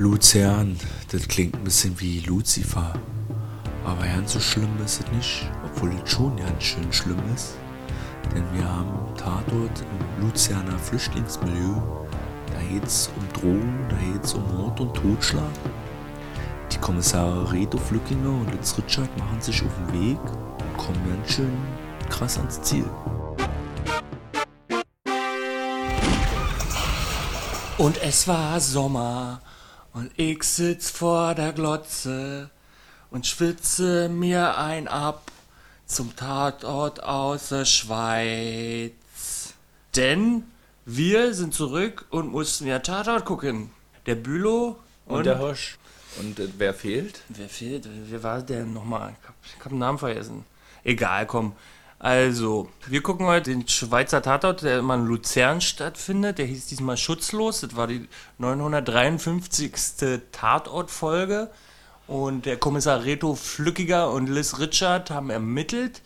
Luzern, das klingt ein bisschen wie Lucifer. Aber ganz so schlimm ist es nicht, obwohl es schon ganz schön schlimm ist. Denn wir haben Tatort im Luzerner Flüchtlingsmilieu. Da geht es um Drogen, da geht es um Mord und Totschlag. Die Kommissare Reto Flückinger und Litz Richard machen sich auf den Weg und kommen ganz schön krass ans Ziel. Und es war Sommer und ich sitz vor der Glotze und schwitze mir ein ab zum Tatort aus der Schweiz. Denn wir sind zurück und mussten ja Tatort gucken. Der Bülow Und, und, der Hirsch. Und äh, wer fehlt? Wer fehlt? Wer war der nochmal? Ich hab, ich hab den Namen vergessen. Egal, komm. Also, wir gucken heute den Schweizer Tatort, der immer in Luzern stattfindet. Der hieß diesmal Schutzlos. Das war die 953. Tatortfolge. Und der Kommissar Reto Flückiger und Liz Richard haben ermittelt.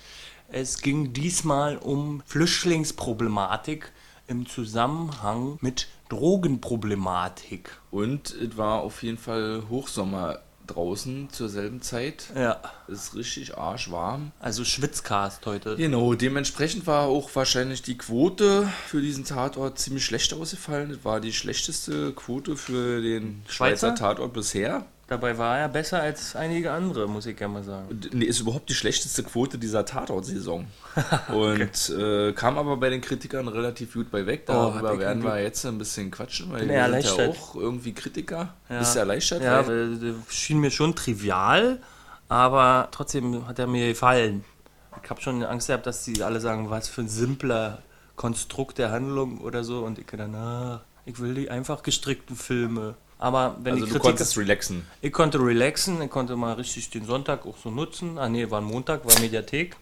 Es ging diesmal um Flüchtlingsproblematik im Zusammenhang mit Drogenproblematik. Und es war auf jeden Fall Hochsommer draußen zur selben Zeit. Ja, Es ist richtig arschwarm. also Schwitzcast heute. Genau, dementsprechend war auch wahrscheinlich die Quote für diesen Tatort ziemlich schlecht ausgefallen. Das war die schlechteste Quote für den Schweizer? Schweizer Tatort bisher. Dabei war er besser als einige andere, muss ich gerne mal sagen. Nee, ist überhaupt die schlechteste Quote dieser Tatort-Saison. Und äh, kam aber bei den Kritikern relativ gut bei weg. Oh, Darüber der werden wir jetzt ein bisschen quatschen, weil wir sind ja auch irgendwie Kritiker. Ja. Bist du erleichtert? Ja, weil das schien mir schon trivial, aber trotzdem hat er mir gefallen. Ich habe schon Angst gehabt, dass die alle sagen, was für ein simpler Konstrukt der Handlung oder so. Und ich dann, na, ich will die einfach gestrickten Filme. Aber wenn also die du Kritiker, konntest relaxen. ich konnte relaxen, ich konnte mal richtig den Sonntag auch so nutzen. Ah nee, war ein Montag, war Mediathek.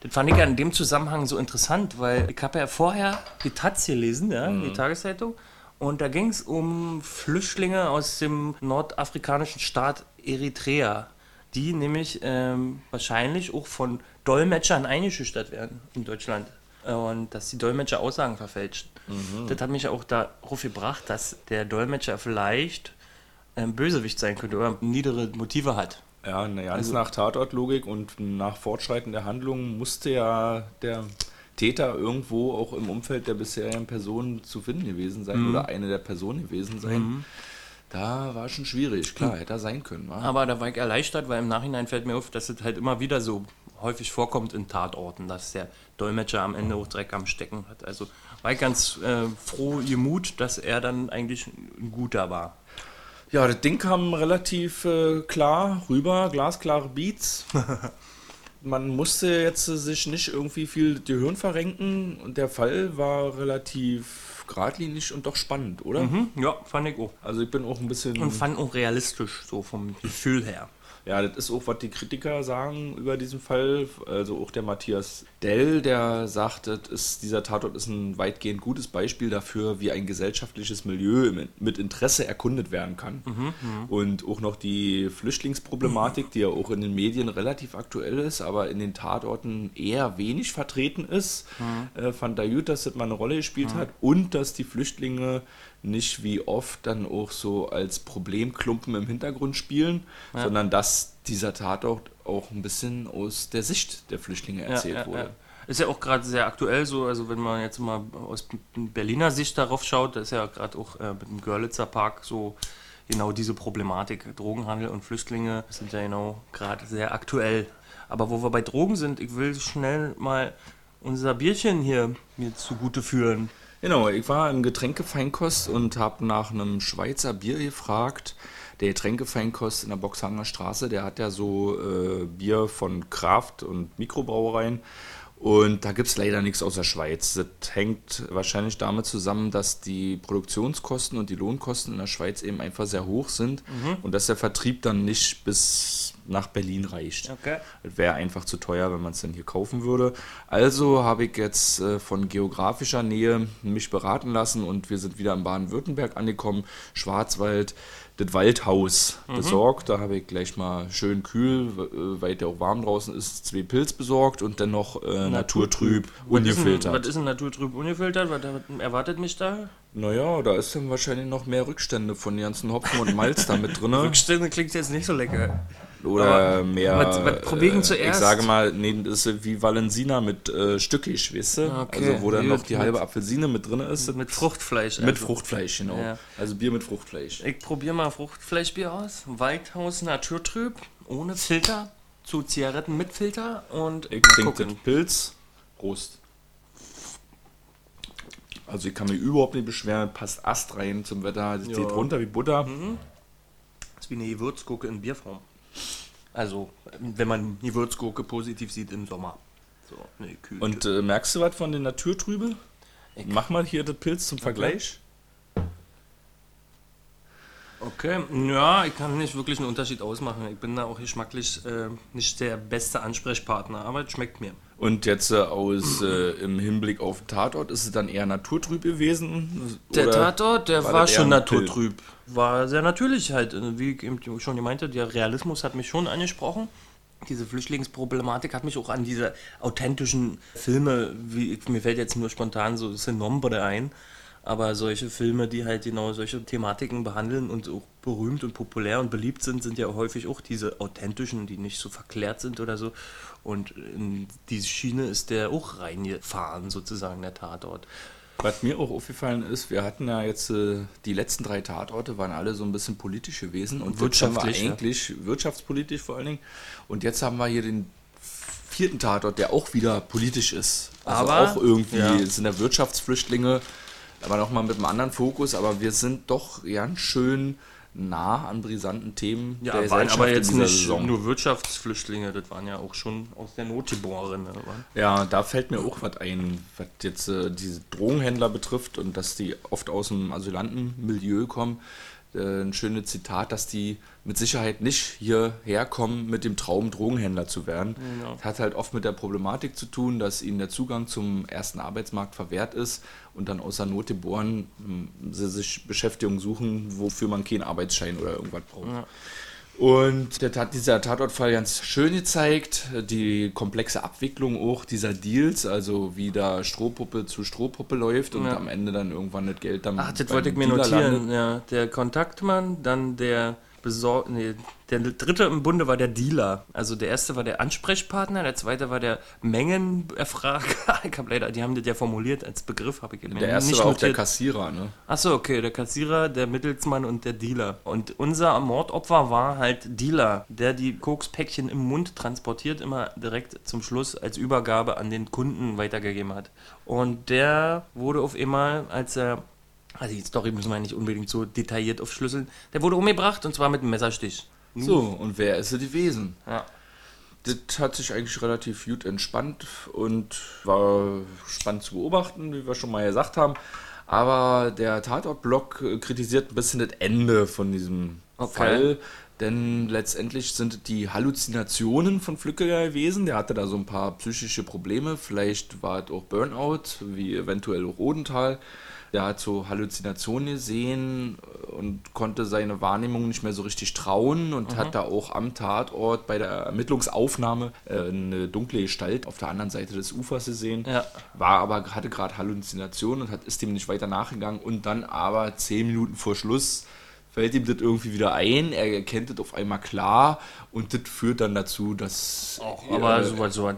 Das fand ich ja in dem Zusammenhang so interessant, weil ich habe ja vorher die Taz gelesen, ja, die Tageszeitung. Und da ging es um Flüchtlinge aus dem nordafrikanischen Staat Eritrea, die nämlich ähm, wahrscheinlich auch von Dolmetschern eingeschüchtert werden in Deutschland. Und dass die Dolmetscher Aussagen verfälschen. Das hat mich auch darauf gebracht, dass der Dolmetscher vielleicht ein Bösewicht sein könnte oder niedere Motive hat. Ja, na, ganz Also- nach Tatortlogik und nach Fortschreiten der Handlung musste ja der Täter irgendwo auch im Umfeld der bisherigen Person zu finden gewesen sein Mhm. oder eine der Personen gewesen sein. Da war schon schwierig, klar, hätte er sein können. Wa? Aber da war ich erleichtert, weil im Nachhinein fällt mir auf, dass es halt immer wieder so häufig vorkommt in Tatorten, dass der Dolmetscher am Ende auch Dreck am Stecken hat. Also war ich ganz äh, froh gemut, dass er dann eigentlich ein guter war. Ja, das Ding kam relativ äh, klar rüber, glasklare Beats. Man musste jetzt äh, sich nicht irgendwie viel die Hirn verrenken und der Fall war relativ geradlinig und doch spannend, oder? Mhm, ja, fand ich auch. Also ich bin auch ein bisschen... Und fand auch realistisch, so vom Gefühl her. Ja, das ist auch, was die Kritiker sagen über diesen Fall. Also auch der Matthias Dell, der sagt, das ist, dieser Tatort ist ein weitgehend gutes Beispiel dafür, wie ein gesellschaftliches Milieu mit Interesse erkundet werden kann. Und auch noch die Flüchtlingsproblematik, die ja auch in den Medien relativ aktuell ist, aber in den Tatorten eher wenig vertreten ist, äh, fand er gut, dass das mal eine Rolle gespielt hat. Und dass die Flüchtlinge nicht wie oft dann auch so als Problemklumpen im Hintergrund spielen, sondern dass dieser Tatort auch ein bisschen aus der Sicht der Flüchtlinge erzählt wurde. Ist ja auch gerade sehr aktuell so, also wenn man jetzt mal aus Berliner Sicht darauf schaut, da ist ja gerade auch äh, mit dem Görlitzer Park so genau diese Problematik. Drogenhandel und Flüchtlinge sind ja genau gerade sehr aktuell. Aber wo wir bei Drogen sind, ich will schnell mal unser Bierchen hier mir zugute führen. Genau, ich war im Getränkefeinkost und habe nach einem Schweizer Bier gefragt. Der Getränkefeinkost in der Boxhanger Straße, der hat ja so äh, Bier von Kraft und Mikrobrauereien. Und da gibt es leider nichts aus der Schweiz. Das hängt wahrscheinlich damit zusammen, dass die Produktionskosten und die Lohnkosten in der Schweiz eben einfach sehr hoch sind und dass der Vertrieb dann nicht bis nach Berlin reicht. Okay. Es wäre einfach zu teuer, wenn man es dann hier kaufen würde. Also habe ich jetzt äh, von geografischer Nähe mich beraten lassen und wir sind wieder in Baden-Württemberg angekommen. Schwarzwald, das Waldhaus besorgt. Da habe ich gleich mal schön kühl, äh, weil der auch warm draußen ist, zwei Pilz besorgt und dann noch äh, Naturtrüb, ungefiltert. was ist denn Naturtrüb ungefiltert? Was erwartet mich da? Naja, da ist dann wahrscheinlich noch mehr Rückstände von den ganzen Hopfen und Malz da mit drin. Rückstände klingt jetzt nicht so lecker. Oder Aber mehr. was- was probieren äh, zuerst? Ich sage mal, nee, das ist wie Valensina mit äh, Stückig, weißt du? Okay, Also, wo dann noch die mit- halbe Apfelsine mit drin ist. Mit Fruchtfleisch. Mit also. Fruchtfleisch, genau. Ja. Also Bier mit Fruchtfleisch. Ich probiere mal Fruchtfleischbier aus. Waldhaus Naturtrüb, ohne Filter, zu Zigaretten mit Filter und Ich trinke den. Pilz. Prost. Also ich kann mich überhaupt nicht beschweren, passt Ast rein zum Wetter. Das Ja. geht runter wie Butter. Das ist wie eine Gewürzgurke in Bierform. Also, wenn man Gewürzgurke positiv sieht im Sommer. So, ne, kühl. Und äh, merkst du was von den Naturtrübe? Mach mal hier das Pilz zum Vergleich. Okay, ja, ich kann nicht wirklich einen Unterschied ausmachen. Ich bin da auch geschmacklich äh, nicht der beste Ansprechpartner, aber es schmeckt mir. Und jetzt äh, aus äh, im Hinblick auf Tatort, ist es dann eher naturtrüb gewesen? Der Tatort, der war war, schon naturtrüb. War sehr natürlich halt. äh, Wie ich eben schon meinte, der Realismus hat mich schon angesprochen. Diese Flüchtlingsproblematik hat mich auch an diese authentischen Filme, wie mir fällt jetzt nur spontan so Senombre ein, aber solche Filme, die halt genau solche Thematiken behandeln und auch berühmt und populär und beliebt sind, sind ja häufig auch diese authentischen, die nicht so verklärt sind oder so. Und in diese Schiene ist der auch reingefahren, sozusagen, der Tatort. Was mir auch aufgefallen ist, wir hatten ja jetzt äh, die letzten drei Tatorte waren alle so ein bisschen politisch gewesen und haben wir Wirtschaftlich, ja. eigentlich wirtschaftspolitisch vor allen Dingen. Und jetzt haben wir hier den vierten Tatort, der auch wieder politisch ist. Also Aber, auch irgendwie ja. sind ja Wirtschaftsflüchtlinge, aber nochmal mit einem anderen Fokus. Aber wir sind doch ganz schön nah an brisanten Themen Ja, der waren aber jetzt nicht Saison. nur Wirtschaftsflüchtlinge, das waren ja auch schon aus der Not geborene. wa? Ja, da fällt mir auch was ein, was jetzt äh, diese Drogenhändler betrifft und dass die oft aus dem Asylantenmilieu kommen. Äh, ein schönes Zitat, dass die mit Sicherheit nicht hierher kommen mit dem Traum, Drogenhändler zu werden. Genau. Das hat halt oft mit der Problematik zu tun, dass ihnen der Zugang zum ersten Arbeitsmarkt verwehrt ist und dann außer Not geboren mh, sie sich Beschäftigung suchen, wofür man keinen Arbeitsschein oder irgendwas braucht. Und der Tat, dieser Tatortfall ganz schön gezeigt, die komplexe Abwicklung auch dieser Deals, also wie da Strohpuppe zu Strohpuppe läuft und Ja. am Ende dann irgendwann das Geld dann Ach, das wollte ich mir Dealer notieren. Ja, der Kontaktmann, dann der Besor nee, der dritte im Bunde war der Dealer. Also der erste war der Ansprechpartner, der zweite war der Mengenerfrager. ich habe leider, die haben das ja formuliert als Begriff, habe ich mir Der erste nicht war auch der. Kassierer, ne? Achso, okay, der Kassierer, der Mittelsmann und der Dealer. Und unser Mordopfer war halt Dealer, der die Kokspäckchen im Mund transportiert, immer direkt zum Schluss als Übergabe an den Kunden weitergegeben hat. Und der wurde auf einmal, als er, also die Story müssen wir nicht unbedingt so detailliert aufschlüsseln, der wurde umgebracht und zwar mit einem Messerstich. So, und wer ist es gewesen? Ja. Das hat sich eigentlich relativ gut entspannt und war spannend zu beobachten, wie wir schon mal gesagt haben. Aber der Tatortblock äh, kritisiert ein bisschen das Ende von diesem Okay. Fall. Denn letztendlich sind die Halluzinationen von Flückiger gewesen. Der hatte da so ein paar psychische Probleme. Vielleicht war es auch Burnout, wie eventuell auch Odenthal. Der hat so Halluzinationen gesehen und konnte seine Wahrnehmung nicht mehr so richtig trauen und hat da auch am Tatort bei der Ermittlungsaufnahme äh, eine dunkle Gestalt auf der anderen Seite des Ufers gesehen. Ja. War aber, hatte gerade Halluzinationen und hat, ist dem nicht weiter nachgegangen und dann aber zehn Minuten vor Schluss fällt ihm das irgendwie wieder ein, er erkennt das auf einmal klar und das führt dann dazu, dass Auch, aber äh, sowas, sowas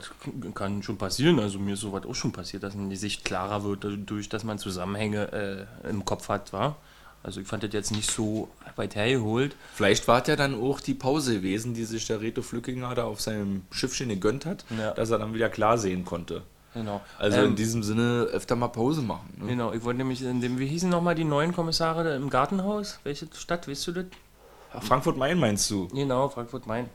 kann schon passieren. Also mir ist sowas auch schon passiert, dass die Sicht klarer wird, dadurch, dass man Zusammenhänge äh, im Kopf hat, war. Also ich fand das jetzt nicht so weit hergeholt. Vielleicht war es ja dann auch die Pause gewesen, die sich der Reto Flückinger da auf seinem Schiffchen gegönnt hat, Ja. dass er dann wieder klar sehen konnte. Genau. Also Ähm, in diesem Sinne öfter mal Pause machen. Ne? Genau, ich wollte nämlich in dem, wie hießen nochmal die neuen Kommissare im Gartenhaus? Welche Stadt, weißt du das? Frankfurt-Main meinst du? Genau, Frankfurt-Main.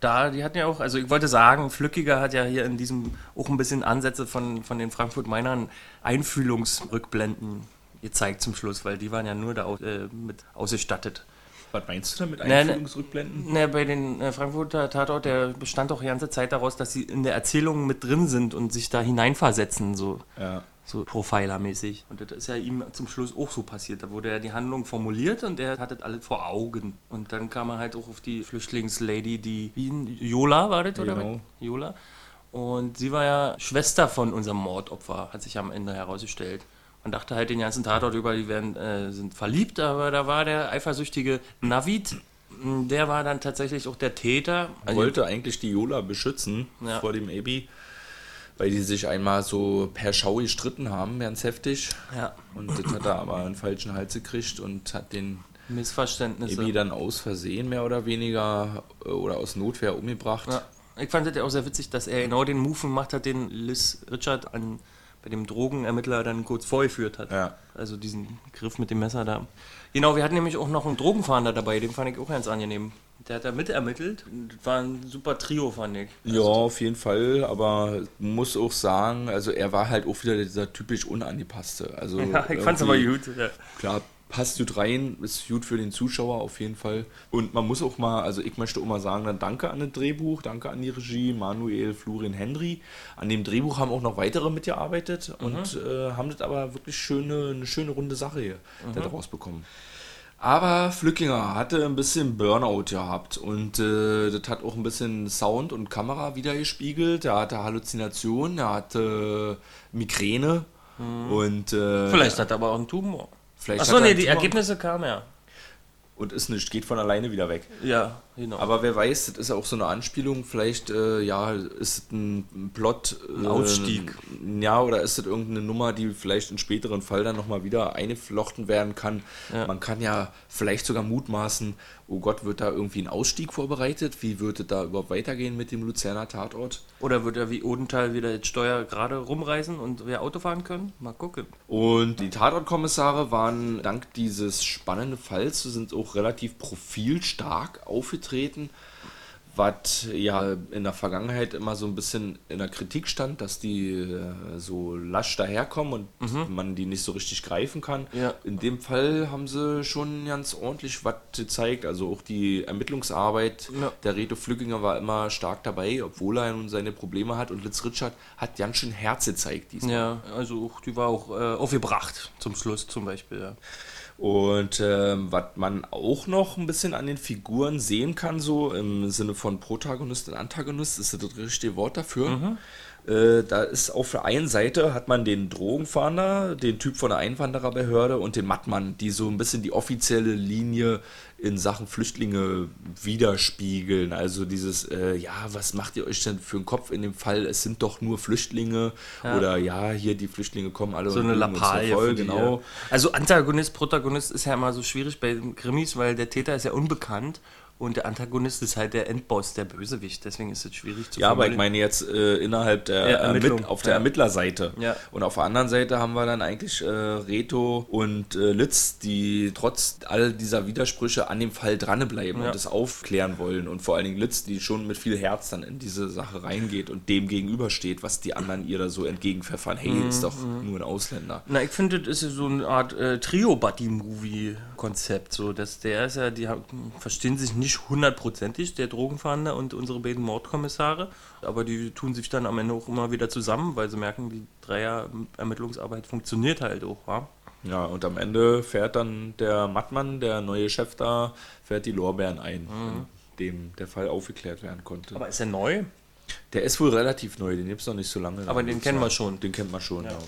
Da, die hatten ja auch, also ich wollte sagen, Flückiger hat ja hier in diesem auch ein bisschen Ansätze von, von den Frankfurt-Mainern Einfühlungsrückblenden gezeigt zum Schluss, weil die waren ja nur da äh, mit ausgestattet. Was meinst du damit? Nee. Einführungsrückblenden? Na, bei den äh, Frankfurter Tatort, der bestand auch die ganze Zeit daraus, dass sie in der Erzählung mit drin sind und sich da hineinversetzen, so, Ja. so Profiler-mäßig. Und das ist ja ihm zum Schluss auch so passiert. Da wurde ja die Handlung formuliert und er hat das alles vor Augen. Und dann kam er halt auch auf die Flüchtlingslady, die, wie ein- Jola war das, oder? Genau. Jola. Und sie war ja Schwester von unserem Mordopfer, hat sich am Ende herausgestellt. Man dachte halt den ganzen Tatort über, die werden, äh, sind verliebt, aber da war der eifersüchtige Navid, mh, der war dann tatsächlich auch der Täter. Also, wollte eigentlich die Yola beschützen Ja. vor dem Ebi, weil die sich einmal so per Schau gestritten haben, ganz heftig. ja, Und das hat er aber einen falschen Hals gekriegt und hat den Missverständnisse. Ebi dann aus Versehen mehr oder weniger äh, oder aus Notwehr umgebracht. Ja. Ich fand das ja auch sehr witzig, dass er genau den Move gemacht hat, den Liz Richard an, bei dem Drogenermittler dann kurz vorgeführt hat. Ja. Also diesen Griff mit dem Messer da. Genau, wir hatten nämlich auch noch einen Drogenfahnder dabei, den fand ich auch ganz angenehm. Der hat da mitermittelt. Das war ein super Trio, fand ich. Ja, auf jeden Fall, aber muss auch sagen, also er war halt auch wieder dieser typisch unangepasste. Also Ja, ich fand's aber irgendwie- gut. Ja. Klar, passt gut rein, ist gut für den Zuschauer auf jeden Fall. Und man muss auch mal, also ich möchte auch mal sagen, dann danke an das Drehbuch, danke an die Regie, Manuel, Florin, Henry. An dem Drehbuch haben auch noch weitere mitgearbeitet und äh, haben das aber wirklich schöne, eine schöne runde Sache hier daraus bekommen. Aber Flückinger hatte ein bisschen Burnout gehabt und äh, das hat auch ein bisschen Sound und Kamera wieder gespiegelt. Er hatte Halluzinationen, er hatte Migräne und äh, Vielleicht hat er aber auch einen Tumor. Vielleicht Achso, nee, die. Ergebnisse kamen ja. und ist nicht, geht von alleine wieder weg. Ja, genau. Aber wer weiß, das ist auch so eine Anspielung, vielleicht, äh, ja, ist es ein Plot. Ein Ausstieg. Ja, oder ist es irgendeine Nummer, die vielleicht in späteren Fall dann nochmal wieder eingeflochten werden kann. Ja. Man kann ja vielleicht sogar mutmaßen, oh Gott, wird da irgendwie ein Ausstieg vorbereitet? Wie wird es da überhaupt weitergehen mit dem Luzerner Tatort? Oder wird er wie Odenthal wieder jetzt Steuer gerade rumreißen und wir Auto fahren können? Mal gucken. Und die Tatortkommissare waren dank dieses spannenden Falls sind auch relativ profilstark aufgetreten, was ja in der Vergangenheit immer so ein bisschen in der Kritik stand, dass die äh, so lasch daherkommen und man die nicht so richtig greifen kann. Ja. In dem Fall haben sie schon ganz ordentlich was gezeigt. Also auch die Ermittlungsarbeit Ja. der Reto Flückinger war immer stark dabei, obwohl er nun seine Probleme hat. Und Litz Richard hat ganz schön Herz gezeigt diesmal. Ja, also auch- die war auch äh, aufgebracht zum Schluss zum Beispiel. Ja. Und ähm, was man auch noch ein bisschen an den Figuren sehen kann, so im Sinne von Protagonist und Antagonist, ist das richtige Wort dafür. Äh, da ist auf der einen Seite hat man den Drogenfahnder, den Typ von der Einwandererbehörde und den Mattmann, die so ein bisschen die offizielle Linie in Sachen Flüchtlinge widerspiegeln. Also dieses, äh, ja, was macht ihr euch denn für einen Kopf in dem Fall? Es sind doch nur Flüchtlinge oder ja, hier die Flüchtlinge kommen alle So und eine Lappalie. voll, genau. ja. Also Antagonist, Protagonist ist ja immer so schwierig bei Krimis, weil der Täter ist ja unbekannt und der Antagonist ist halt der Endboss, der Bösewicht. Deswegen ist es schwierig zu Ja, aber ich meine jetzt äh, innerhalb der Ja, Ermittlung. Ermitt auf der Ja. Ermittlerseite. Ja. Und auf der anderen Seite haben wir dann eigentlich äh, Reto und äh, Litz, die trotz all dieser Widersprüche an dem Fall dranbleiben Ja. und es aufklären wollen. Und vor allen Dingen Litz, die schon mit viel Herz dann in diese Sache reingeht und dem gegenübersteht, was die anderen ihr da so entgegenpfeffern. Hey, Mhm, ist doch nur ein Ausländer. Na, ich finde, das ist so eine Art äh, Trio-Buddy-Movie-Konzept. So, dass der ist ja, die haben, verstehen sich nicht hundertprozentig, der Drogenfahnder und unsere beiden Mordkommissare. Aber die tun sich dann am Ende auch immer wieder zusammen, weil sie merken, die Dreier-Ermittlungsarbeit funktioniert halt auch, wa? Ja, und am Ende fährt dann der Mattmann, der neue Chef da, fährt die Lorbeeren ein, in dem der Fall aufgeklärt werden konnte. Mhm. Aber ist er neu? Der ist wohl relativ neu, den gibt es noch nicht so lange. Aber den kennen wir schon. Den kennt man schon, ja.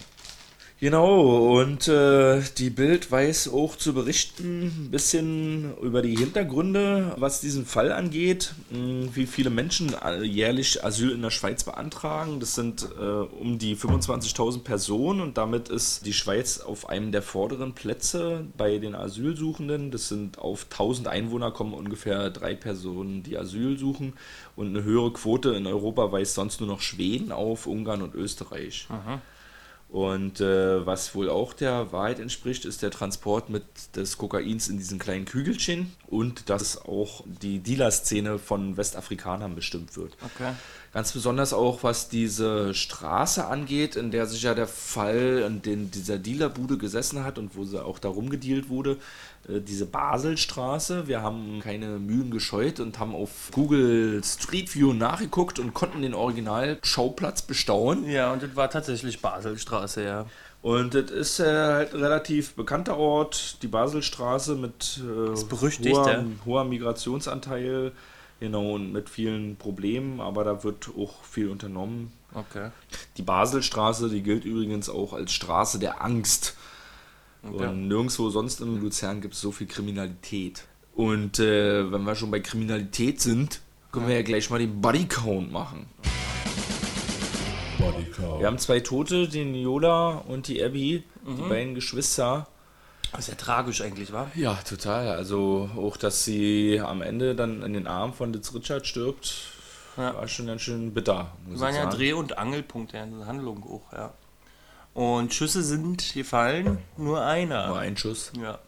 Genau, und äh, die Bild weiß auch zu berichten, ein bisschen über die Hintergründe, was diesen Fall angeht, mh, wie viele Menschen äh, jährlich Asyl in der Schweiz beantragen. Das sind äh, um die 25.000 Personen und damit ist die Schweiz auf einem der vorderen Plätze bei den Asylsuchenden. Das sind auf 1000 Einwohner kommen ungefähr drei Personen, die Asyl suchen und eine höhere Quote in Europa weist sonst nur noch Schweden auf, Ungarn und Österreich. Und äh, was wohl auch der Wahrheit entspricht, ist der Transport mit des Kokains in diesen kleinen Kügelchen und dass auch die Dealer-Szene von Westafrikanern bestimmt wird. Okay. Ganz besonders auch, was diese Straße angeht, in der sich ja der Fall in den, dieser Dealerbude gesessen hat und wo sie auch da rumgedealt wurde. Äh, diese Baselstraße. Wir haben keine Mühen gescheut und haben auf Google Street View nachgeguckt und konnten den Original-Schauplatz bestaunen. Ja, und das war tatsächlich Baselstraße, ja. Und das ist äh, halt ein relativ bekannter Ort, die Baselstraße mit äh, hoher, hoher Migrationsanteil. Genau, und mit vielen Problemen, aber da wird auch viel unternommen. Okay. Die Baselstraße, die gilt übrigens auch als Straße der Angst. Okay. Und nirgendwo sonst in Luzern gibt es so viel Kriminalität. Und äh, wenn wir schon bei Kriminalität sind, können wir ja gleich mal den Bodycount machen. Bodycount. Wir haben zwei Tote, den Yola und die Abby, die beiden Geschwister. Ist ja tragisch eigentlich, wa? Ja, total. Also auch, dass sie am Ende dann in den Arm von Litz Richard stirbt, Ja. war schon ganz schön bitter. Muss waren ja. Dreh- und Angelpunkte in der Handlung auch, ja. Und Schüsse sind gefallen, nur einer. Nur ein Schuss. Ja.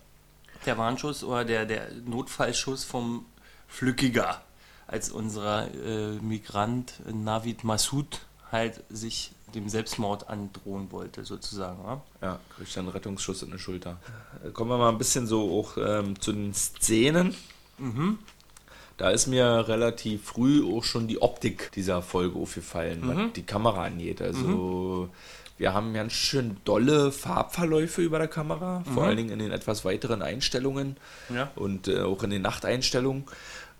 Der Warnschuss oder der, der Notfallschuss vom Flückiger, als unser äh, Migrant Navid Massoud halt sich dem Selbstmord androhen wollte, sozusagen. Ja? Ja, kriegt dann einen Rettungsschuss in die Schulter. Kommen wir mal ein bisschen so auch ähm, zu den Szenen. Da ist mir relativ früh auch schon die Optik dieser Folge aufgefallen, was die Kamera angeht. Also wir haben ganz schön dolle Farbverläufe über der Kamera, vor allen Dingen in den etwas weiteren Einstellungen Ja. und äh, auch in den Nachteinstellungen,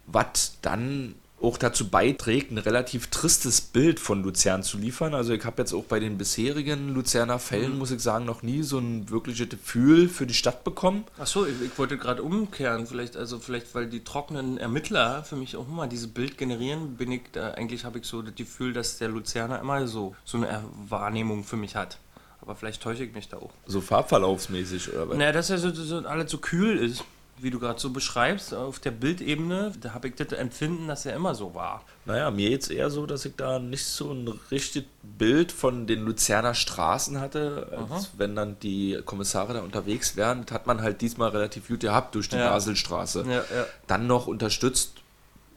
was dann auch dazu beiträgt, ein relativ tristes Bild von Luzern zu liefern. Also ich habe jetzt auch bei den bisherigen Luzerner Fällen, muss ich sagen, noch nie so ein wirkliches Gefühl für die Stadt bekommen. Achso, ich, ich wollte gerade umkehren, vielleicht, also vielleicht, weil die trockenen Ermittler für mich auch immer dieses Bild generieren, bin ich da, eigentlich habe ich so das Gefühl, dass der Luzerner immer so, so eine Wahrnehmung für mich hat. Aber vielleicht täusche ich mich da auch. So farbverlaufsmäßig oder was? Naja, dass er so, so alles so kühl ist, wie du gerade so beschreibst, auf der Bildebene, da habe ich das Empfinden, dass er immer so war. Naja, mir jetzt eher so, dass ich da nicht so ein richtiges Bild von den Luzerner Straßen hatte, als wenn dann die Kommissare da unterwegs wären. Das hat man halt diesmal relativ gut gehabt durch die Ja. Baselstraße. Ja, ja. Dann noch unterstützt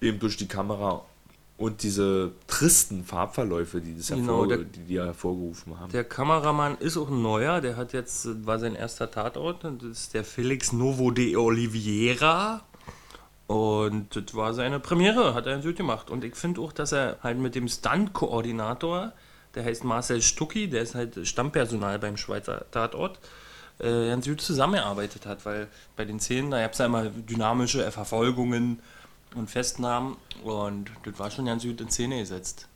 eben durch die Kamera und diese tristen Farbverläufe, die, das Genau, hervor, der- die, die hervorgerufen haben. Der Kameramann ist auch ein neuer, der hat jetzt, war sein erster Tatort, das ist der Felix Novo de Oliveira. Und das war seine Premiere, hat er gut gemacht. Und ich finde auch, dass er halt mit dem Stunt-Koordinator, der heißt Marcel Stucki, der ist halt Stammpersonal beim Schweizer Tatort, äh, ganz gut zusammengearbeitet hat, weil bei den Szenen, da gab es ja immer dynamische Verfolgungen und Festnahmen und das war schon ganz gut in Szene gesetzt.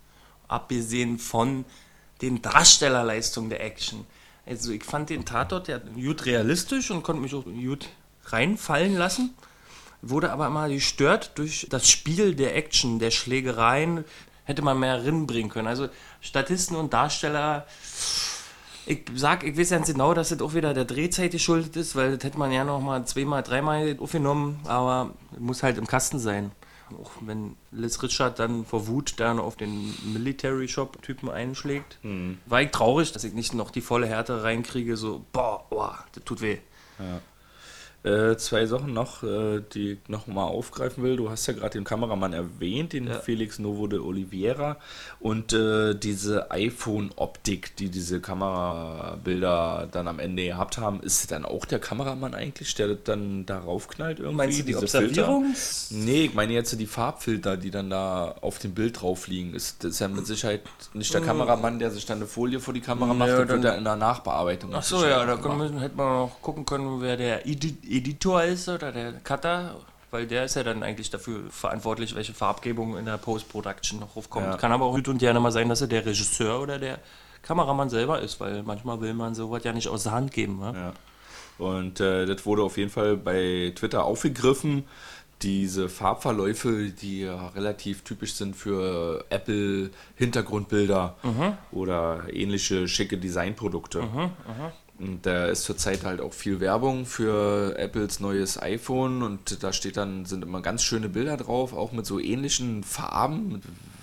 Abgesehen von den Darstellerleistungen der Action. Also ich fand den Tatort ja gut realistisch und konnte mich auch gut reinfallen lassen. Wurde aber immer gestört durch das Spiel der Action, der Schlägereien. Hätte man mehr bringen können. Also Statisten und Darsteller, ich sag, ich weiß ganz genau, dass das auch wieder der Drehzeit geschuldet ist, weil das hätte man ja noch mal zweimal, dreimal aufgenommen, aber muss halt im Kasten sein. Auch wenn Liz Richard dann vor Wut dann auf den Military Shop Typen einschlägt, war ich traurig, dass ich nicht noch die volle Härte reinkriege, so, boah, boah, das tut weh. Äh, zwei Sachen noch, äh, die ich noch mal aufgreifen will. Du hast ja gerade den Kameramann erwähnt, den Ja. Felix Novo de Oliveira. Und äh, diese iPhone-Optik, die diese Kamerabilder dann am Ende gehabt haben, ist dann auch der Kameramann eigentlich, der das dann darauf knallt irgendwie? Meinst du die diese Filter? Observierungs... Nee, ich meine jetzt die Farbfilter, die dann da auf dem Bild drauf liegen. Ist, das ist ja mit Sicherheit nicht der Kameramann, der sich dann eine Folie vor die Kamera macht. Ja, das wird dann- ja in der Nachbearbeitung. Ach so, ja, da können wir, hätte man noch gucken können, wer der Edi Editor ist oder der Cutter, weil der ist ja dann eigentlich dafür verantwortlich, welche Farbgebung in der Post-Production noch aufkommt. Ja. Kann aber auch gut und gerne mal sein, dass er der Regisseur oder der Kameramann selber ist, weil manchmal will man sowas ja nicht aus der Hand geben. Ne? Ja. Und äh, das wurde auf jeden Fall bei Twitter aufgegriffen. Diese Farbverläufe, die ja relativ typisch sind für Apple Hintergrundbilder oder ähnliche schicke Designprodukte. Und da ist zurzeit halt auch viel Werbung für Apples neues iPhone und da steht dann, sind immer ganz schöne Bilder drauf, auch mit so ähnlichen Farben,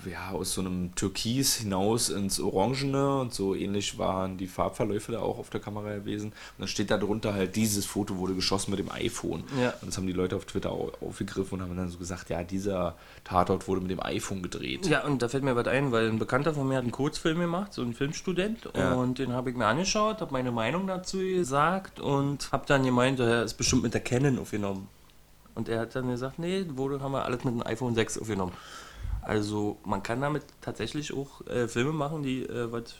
ja, aus so einem Türkis hinaus ins Orangene und so ähnlich waren die Farbverläufe da auch auf der Kamera gewesen. Und dann steht da drunter halt, dieses Foto wurde geschossen mit dem iPhone. Ja. Und das haben die Leute auf Twitter au- aufgegriffen und haben dann so gesagt, ja, dieser Tatort wurde mit dem iPhone gedreht. Ja, und da fällt mir was ein, weil ein Bekannter von mir hat einen Kurzfilm gemacht, so ein Filmstudent, Ja. und den habe ich mir angeschaut, habe meine Meinung dazu gesagt und habe dann gemeint, er ist bestimmt mit der Canon aufgenommen. Und er hat dann gesagt, nee, wurde, haben wir alles mit dem iPhone 6 aufgenommen. Also man kann damit tatsächlich auch äh, Filme machen, die äh, was...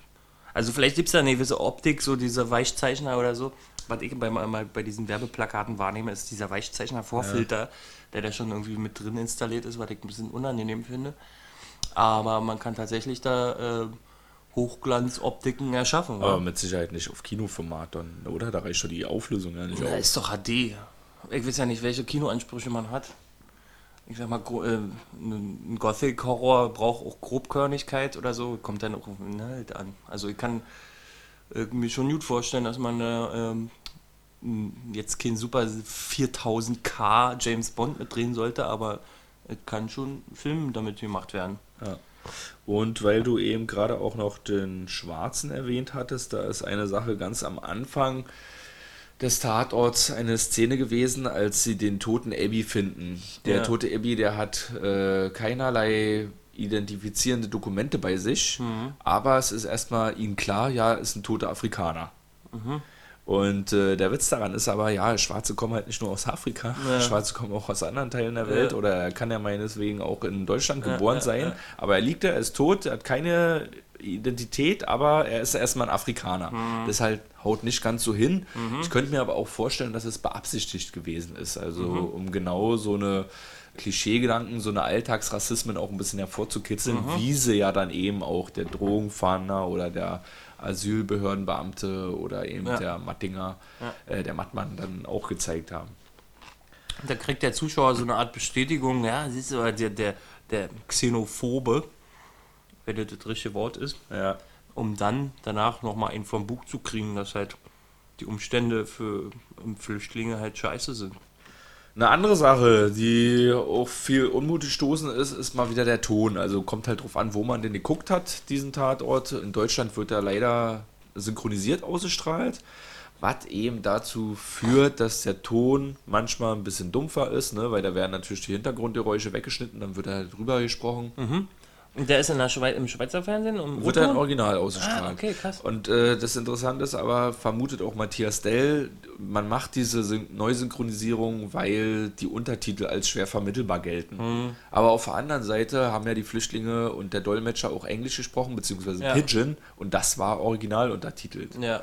Also vielleicht gibt es da eine gewisse Optik, so diese Weichzeichner oder so, was ich bei, bei, bei diesen Werbeplakaten wahrnehme, ist dieser Weichzeichner-Vorfilter, der da schon irgendwie mit drin installiert ist, was ich ein bisschen unangenehm finde. Aber man kann tatsächlich da äh, Hochglanzoptiken erschaffen. Aber wa? mit Sicherheit nicht auf Kinoformat dann, oder? Da reicht schon die Auflösung ja nicht Na, aus. ist doch HD. Ich weiß ja nicht, welche Kinoansprüche man hat. Ich sag mal, gro- äh, ein Gothic-Horror braucht auch Grobkörnigkeit oder so. Kommt dann auch auf den Inhalt an. Also ich kann äh, mir schon gut vorstellen, dass man äh, ähm, jetzt kein super 4000K James Bond mitdrehen sollte, aber es kann schon Film damit gemacht werden. Ja. Und weil du eben gerade auch noch den Schwarzen erwähnt hattest, da ist eine Sache ganz am Anfang des Tatorts eine Szene gewesen, als sie den toten Abby finden. Der Ja. tote Abby, der hat äh, keinerlei identifizierende Dokumente bei sich, aber es ist erstmal ihnen klar, ja, ist ein toter Afrikaner. Und äh, der Witz daran ist aber, ja, Schwarze kommen halt nicht nur aus Afrika, Ja. Schwarze kommen auch aus anderen Teilen der Welt Ja. oder er kann ja meineswegen auch in Deutschland geboren ja, sein, aber er liegt da, er ist tot, er hat keine Identität, aber er ist erstmal ein Afrikaner. Mhm. Das halt haut nicht ganz so hin. Ich könnte mir aber auch vorstellen, dass es beabsichtigt gewesen ist, also Mhm. um genau so eine Klischeegedanken, so eine Alltagsrassismen auch ein bisschen hervorzukitzeln, Mhm. wie sie ja dann eben auch der Drogenfahnder oder der Asylbehördenbeamte oder eben Ja. der Mattinger, Ja. äh, der Mattmann dann auch gezeigt haben. Da kriegt der Zuschauer so eine Art Bestätigung, ja, siehst du, der, der, der Xenophobe, wenn das das richtige Wort ist, Ja. um dann danach nochmal einen vom Bug zu kriegen, dass halt die Umstände für Flüchtlinge halt scheiße sind. Eine andere Sache, die auch viel Unmut stoßen ist, ist mal wieder der Ton. Also kommt halt drauf an, wo man den geguckt hat, diesen Tatort. In Deutschland wird er leider synchronisiert ausgestrahlt, was eben dazu führt, dass der Ton manchmal ein bisschen dumpfer ist, ne? weil da werden natürlich die Hintergrundgeräusche weggeschnitten, dann wird er halt drüber gesprochen. Und der ist in der Schweiz, im Schweizer Fernsehen? Im Wird er im? Original ausgestrahlt. Ah, okay, krass. Und äh, das Interessante ist aber, vermutet auch Matthias Dell, man macht diese Syn Neusynchronisierung, weil die Untertitel als schwer vermittelbar gelten. Mhm. Aber auf der anderen Seite haben ja die Flüchtlinge und der Dolmetscher auch Englisch gesprochen, beziehungsweise Ja. Pidgin, und das war original untertitelt. Ja.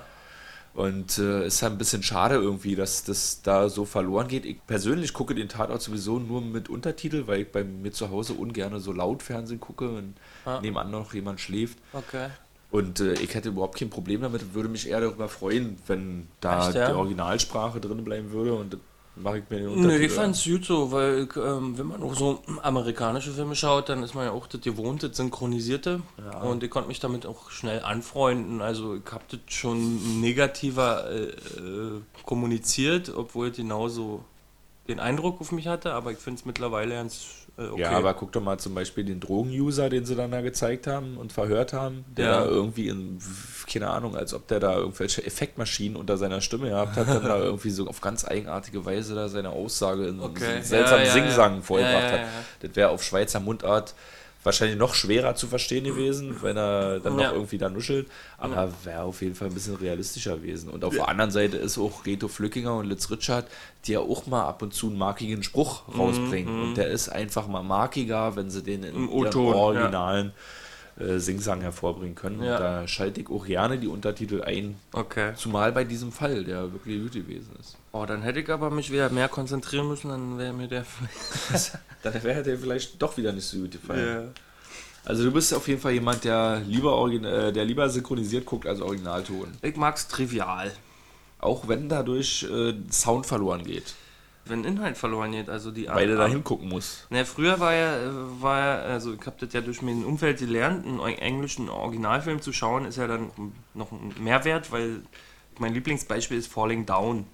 Und äh, ist ja ein bisschen schade irgendwie, dass das da so verloren geht. Ich persönlich gucke den Tatort sowieso nur mit Untertitel, weil ich bei mir zu Hause ungern so laut Fernsehen gucke, wenn Ah. nebenan noch jemand schläft. Okay. Und äh, ich hätte überhaupt kein Problem damit, würde mich eher darüber freuen, wenn da Echt, ja? die Originalsprache drin bleiben würde und mache ich mir den Nee, Untertitel. ich fand's gut so, weil ich, ähm, wenn man auch so amerikanische Filme schaut, dann ist man ja auch das gewohnte, das Synchronisierte. Und ich konnte mich damit auch schnell anfreunden. Also ich habe das schon negativer äh, äh, kommuniziert, obwohl es genauso den Eindruck auf mich hatte, aber ich finde es mittlerweile ganz okay. Ja, aber guck doch mal zum Beispiel den Drogenuser, den sie dann da gezeigt haben und verhört haben, der Ja. da irgendwie in, keine Ahnung, als ob der da irgendwelche Effektmaschinen unter seiner Stimme gehabt hat, dann da irgendwie so auf ganz eigenartige Weise da seine Aussage in Okay. so einen seltsamen Ja, ja, Singsang vollbracht hat. Das wäre auf Schweizer Mundart wahrscheinlich noch schwerer zu verstehen gewesen, wenn er dann Ja. noch irgendwie da nuschelt. Aber wäre auf jeden Fall ein bisschen realistischer gewesen. Und auf der anderen Seite ist auch Reto Flückinger und Litz Richard, die ja auch mal ab und zu einen markigen Spruch rausbringen. Und der ist einfach mal markiger, wenn sie den in Im ja. originalen äh, Singsang hervorbringen können. Ja. Und da schalte ich auch gerne die Untertitel ein. Okay. Zumal bei diesem Fall, der wirklich gut gewesen ist. Oh, dann hätte ich aber mich wieder mehr konzentrieren müssen, dann wäre mir der. Dann wäre der vielleicht doch wieder nicht so gut gefallen. Also du bist auf jeden Fall jemand, der lieber, äh, der lieber synchronisiert guckt als Originalton. Ich mag's trivial. Auch wenn dadurch äh, Sound verloren geht. Wenn Inhalt verloren geht, also die Weil du da Art- hingucken musst. Na, früher war ja, äh, war ja, also ich habe das ja durch mein Umfeld gelernt, einen englischen Originalfilm zu schauen, ist ja dann noch ein Mehrwert, weil mein Lieblingsbeispiel ist Falling Down,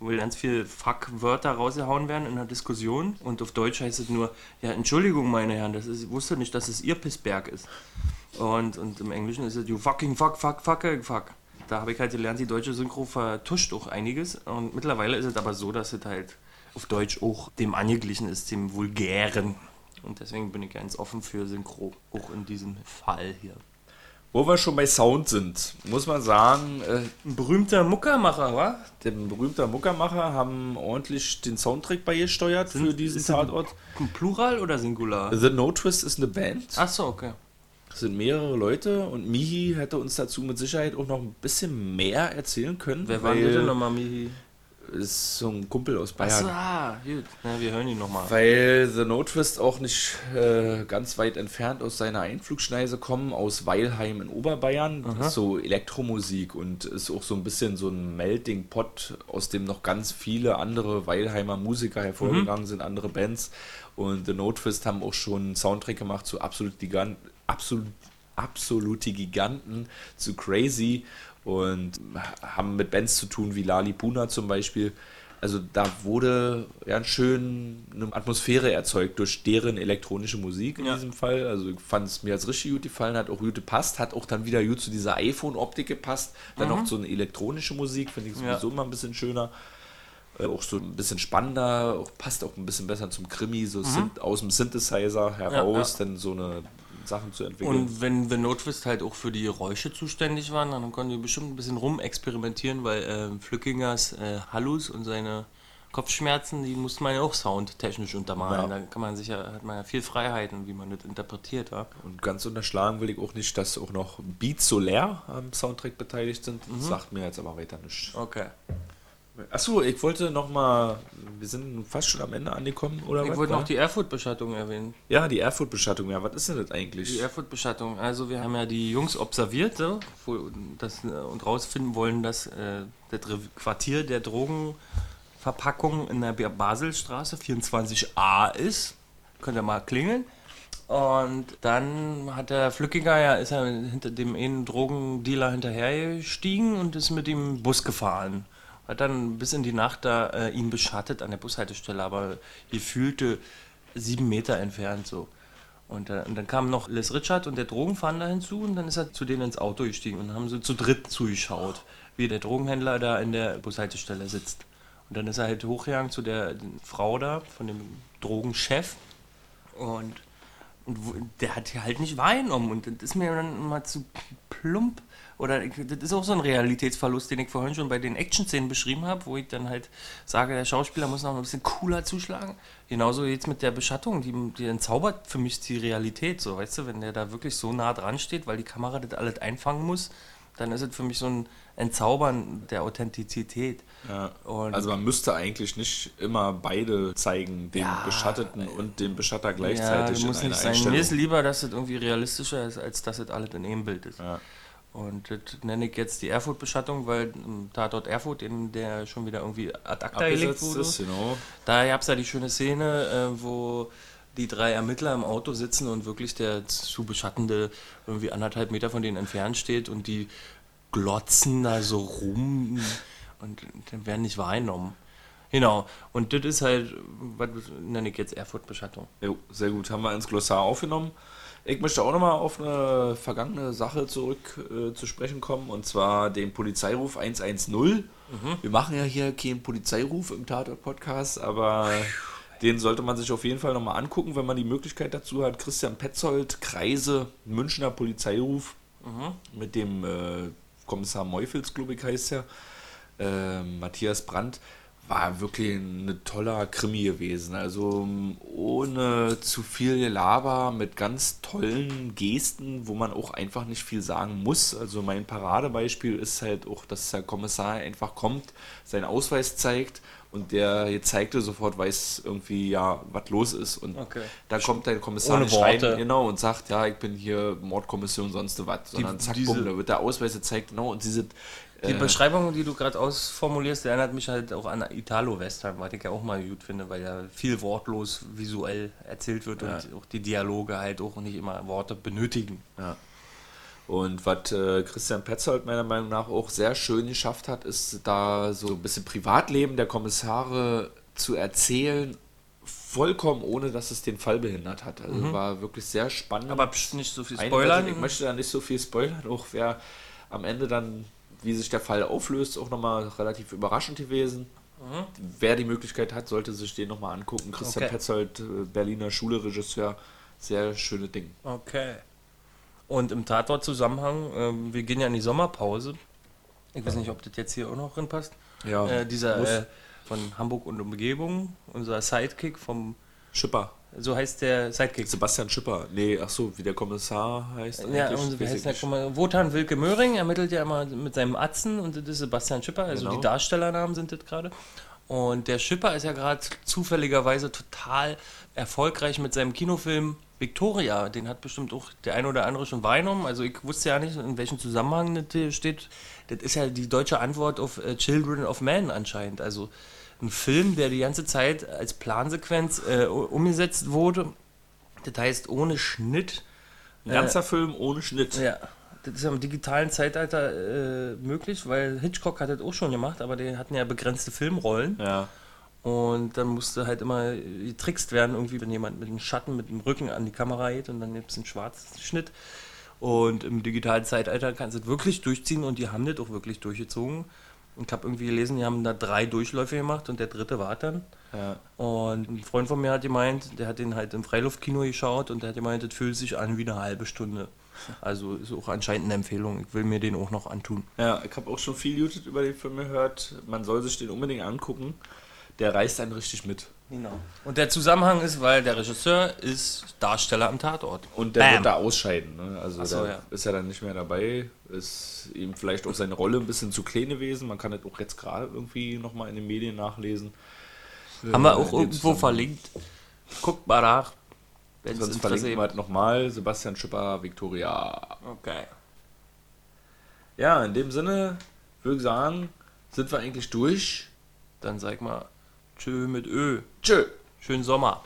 wo ganz viele Fuck-Wörter rausgehauen werden in einer Diskussion und auf Deutsch heißt es nur, ja, Entschuldigung, meine Herren, das ist, ich wusste nicht, dass es ihr Pissberg ist. Und, und im Englischen ist es you fucking fuck, fuck, fucking fuck. Da habe ich halt gelernt, die deutsche Synchro vertuscht auch einiges. Und mittlerweile ist es aber so, dass es halt auf Deutsch auch dem angeglichen ist, dem Vulgären. Und deswegen bin ich ganz offen für Synchro, auch in diesem Fall hier. Wo wir schon bei Sound sind, muss man sagen, äh, Ein berühmter Muckermacher, wa? der berühmte Muckermacher haben ordentlich den Soundtrack beigesteuert für diesen Tatort. Plural oder Singular? The No Twist ist eine Band. Ach so, okay. Es sind mehrere Leute und Mihi hätte uns dazu mit Sicherheit auch noch ein bisschen mehr erzählen können. Wer war denn nochmal, Mihi? Ist so ein Kumpel aus Achso, Bayern. ah, gut. Na, wir hören ihn nochmal. Weil The No Twist auch nicht äh, ganz weit entfernt aus seiner Einflugschneise kommen, aus Weilheim in Oberbayern. Das ist so Elektromusik und ist auch so ein bisschen so ein Melting Pot, aus dem noch ganz viele andere Weilheimer Musiker hervorgegangen sind, andere Bands. Und The No Twist haben auch schon einen Soundtrack gemacht zu Absolut Gigant, Absolut, Absolute Giganten, zu Crazy und haben mit Bands zu tun wie Lali Puna zum Beispiel. Also da wurde ja schön eine Atmosphäre erzeugt durch deren elektronische Musik in Ja. diesem Fall. Also ich fand es mir als richtig gut gefallen, hat auch gut gepasst, hat auch dann wieder gut zu dieser iPhone-Optik gepasst. Dann noch so eine elektronische Musik, finde ich Mhm. Ja. sowieso immer ein bisschen schöner. Äh, auch so ein bisschen spannender, auch, passt auch ein bisschen besser zum Krimi, so Synth- aus dem Synthesizer heraus, ja. dann so eine Sachen zu entwickeln. Und wenn The No Twist halt auch für die Geräusche zuständig waren, dann konnten die bestimmt ein bisschen rumexperimentieren, weil äh, Flückingers äh, Hallus und seine Kopfschmerzen, die musste man ja auch soundtechnisch untermalen. Ja. Da kann man sicher, hat man ja viel Freiheiten, wie man das interpretiert. Ja? Und ganz unterschlagen will ich auch nicht, dass auch noch Beat Solar am Soundtrack beteiligt sind. Mhm. Das sagt mir jetzt aber weiter nichts. Okay. Achso, ich wollte noch mal, wir sind fast schon am Ende angekommen, oder Ich was? wollte war? noch die Erfurt-Beschattung erwähnen. Ja, die Erfurt-Beschattung, ja, was ist denn das eigentlich? Die Erfurt-Beschattung. Also wir haben ja die Jungs observiert so, das, äh, und rausfinden wollen, dass äh, das Quartier der Drogenverpackung in der Baselstraße 24a ist. Könnt ihr mal klingeln. Und dann hat der Flückiger ja, ist er hinter dem einen Drogendealer hinterhergestiegen und ist mit ihm Bus gefahren. Hat dann bis in die Nacht da äh, ihn beschattet an der Bushaltestelle, aber gefühlte sieben Meter entfernt so. Und, äh, und dann kam noch Les Richard und der Drogenfahnder hinzu und dann ist er zu denen ins Auto gestiegen und haben sie zu dritt zugeschaut, wie der Drogenhändler da in der Bushaltestelle sitzt. Und dann ist er halt hochgegangen zu der Frau da, von dem Drogenchef und, und der hat halt nicht wahrgenommen und das ist mir dann mal zu plump. Oder das ist auch so ein Realitätsverlust, den ich vorhin schon bei den Action-Szenen beschrieben habe, wo ich dann halt sage, der Schauspieler muss noch ein bisschen cooler zuschlagen. Genauso jetzt mit der Beschattung, die, die entzaubert für mich die Realität, so, weißt du, wenn der da wirklich so nah dran steht, weil die Kamera das alles einfangen muss, dann ist es für mich so ein Entzaubern der Authentizität. Ja. Also man müsste eigentlich nicht immer beide zeigen, den Ja, Beschatteten und den Beschatter Ja, gleichzeitig das muss in nicht sein. Mir ist lieber, dass es irgendwie realistischer ist, als dass es alles in einem Bild ist. Ja. Und das nenne ich jetzt die Erfurt-Beschattung, weil im Tatort Erfurt, in der schon wieder irgendwie ad acta gelegt wurde. ist, genau. Da gab es ja die schöne Szene, äh, wo die drei Ermittler im Auto sitzen und wirklich der zu Beschattende irgendwie anderthalb Meter von denen entfernt steht und die glotzen da so rum und dann werden nicht wahrgenommen. Genau, und das ist halt, was nenne ich jetzt Erfurt-Beschattung. Jo, sehr gut, haben wir ins Glossar aufgenommen. Ich möchte auch nochmal auf eine vergangene Sache zurück äh, zu sprechen kommen, und zwar den Polizeiruf 110. Wir machen ja hier keinen Polizeiruf im Tatort-Podcast, aber den sollte man sich auf jeden Fall nochmal angucken, wenn man die Möglichkeit dazu hat. Christian Petzold, Kreise, Münchner Polizeiruf. Mit dem äh, Kommissar Meufels, glaube ich, heißt er, äh, Matthias Brandt, war wirklich ein toller Krimi gewesen. Also ohne zu viel Gelaber, mit ganz tollen Gesten, wo man auch einfach nicht viel sagen muss. Also mein Paradebeispiel ist halt auch, dass der Kommissar einfach kommt, seinen Ausweis zeigt und der gezeigte sofort weiß irgendwie, ja, was los ist. Und Okay. da kommt der Kommissar Ohne rein, genau, und sagt, ja, ich bin hier Mordkommission, sonst was. Sondern zack, diese- bumm, da wird der Ausweis gezeigt, genau, und diese Die äh, Beschreibung, die du gerade ausformulierst, erinnert mich halt auch an Italo-Western, was ich ja auch mal gut finde, weil ja viel wortlos visuell erzählt wird Ja. und auch die Dialoge halt auch nicht immer Worte benötigen. Ja. Und was äh, Christian Petzold meiner Meinung nach auch sehr schön geschafft hat, ist da so ein bisschen Privatleben der Kommissare zu erzählen, vollkommen ohne, dass es den Fall behindert hat. Also war wirklich sehr spannend. Aber nicht so viel Spoilern. Ich möchte da nicht so viel spoilern, auch wer am Ende dann, wie sich der Fall auflöst, auch nochmal relativ überraschend gewesen. Wer die Möglichkeit hat, sollte sich den nochmal angucken. Christian Okay. Petzold, äh, Berliner Schule-Regisseur, sehr schöne Ding. Okay. Und im Tatort-Zusammenhang, ähm, wir gehen ja in die Sommerpause. Ich weiß nicht, ob das jetzt hier auch noch drin passt. Ja, Äh, dieser äh, von Hamburg und Umgebung, unser Sidekick vom Schipper. So heißt der Sidekick. Sebastian Schipper. Nee, ach so, wie der Kommissar heißt. Ja, und wie heißt der? mal, Wotan Wilke Möhring ermittelt ja immer mit seinem Atzen und das ist Sebastian Schipper, also Genau. die Darstellernamen sind das gerade. Und der Schipper ist ja gerade zufälligerweise total erfolgreich mit seinem Kinofilm Victoria. Den hat bestimmt auch der ein oder andere schon wahrgenommen. Also ich wusste ja nicht, in welchem Zusammenhang das steht. Das ist ja die deutsche Antwort auf äh, Children of Men anscheinend. Also ein Film, der die ganze Zeit als Plansequenz äh, umgesetzt wurde. Das heißt ohne Schnitt. Ein ganzer Film ohne Schnitt. Ja, das ist ja im digitalen Zeitalter äh, möglich, weil Hitchcock hat das auch schon gemacht, aber die hatten ja begrenzte Filmrollen Ja. und dann musste halt immer getrickst werden, irgendwie, wenn jemand mit dem Schatten, mit dem Rücken an die Kamera geht und dann gibt es einen schwarzen Schnitt. Und im digitalen Zeitalter kannst du das wirklich durchziehen und die haben das auch wirklich durchgezogen. Ich habe irgendwie gelesen, die haben da drei Durchläufe gemacht und der dritte war dann. ja. Und ein Freund von mir hat gemeint, der hat den halt im Freiluftkino geschaut und der hat gemeint, das fühlt sich an wie eine halbe Stunde. Also ist auch anscheinend eine Empfehlung. Ich will mir den auch noch antun. Ja, ich habe auch schon viel YouTube über den Film gehört. Man soll sich den unbedingt angucken. Der reißt einen richtig mit. Genau. Und der Zusammenhang ist, weil der Regisseur ist Darsteller am Tatort. Und der Bam. wird da ausscheiden. Ne? Also so, der ja. ist ja dann nicht mehr dabei. Ist ihm vielleicht auch seine Rolle ein bisschen zu klein gewesen. Man kann das auch jetzt gerade irgendwie nochmal in den Medien nachlesen. Haben wir Äh, auch irgendwo verlinkt. Guckt mal nach. Wenn es Sonst verlinken wir halt nochmal Sebastian Schipper, Victoria. Okay. Ja, in dem Sinne würde ich sagen, sind wir eigentlich durch. Dann sag mal, tschö mit Ö. Tschö. Schönen Sommer.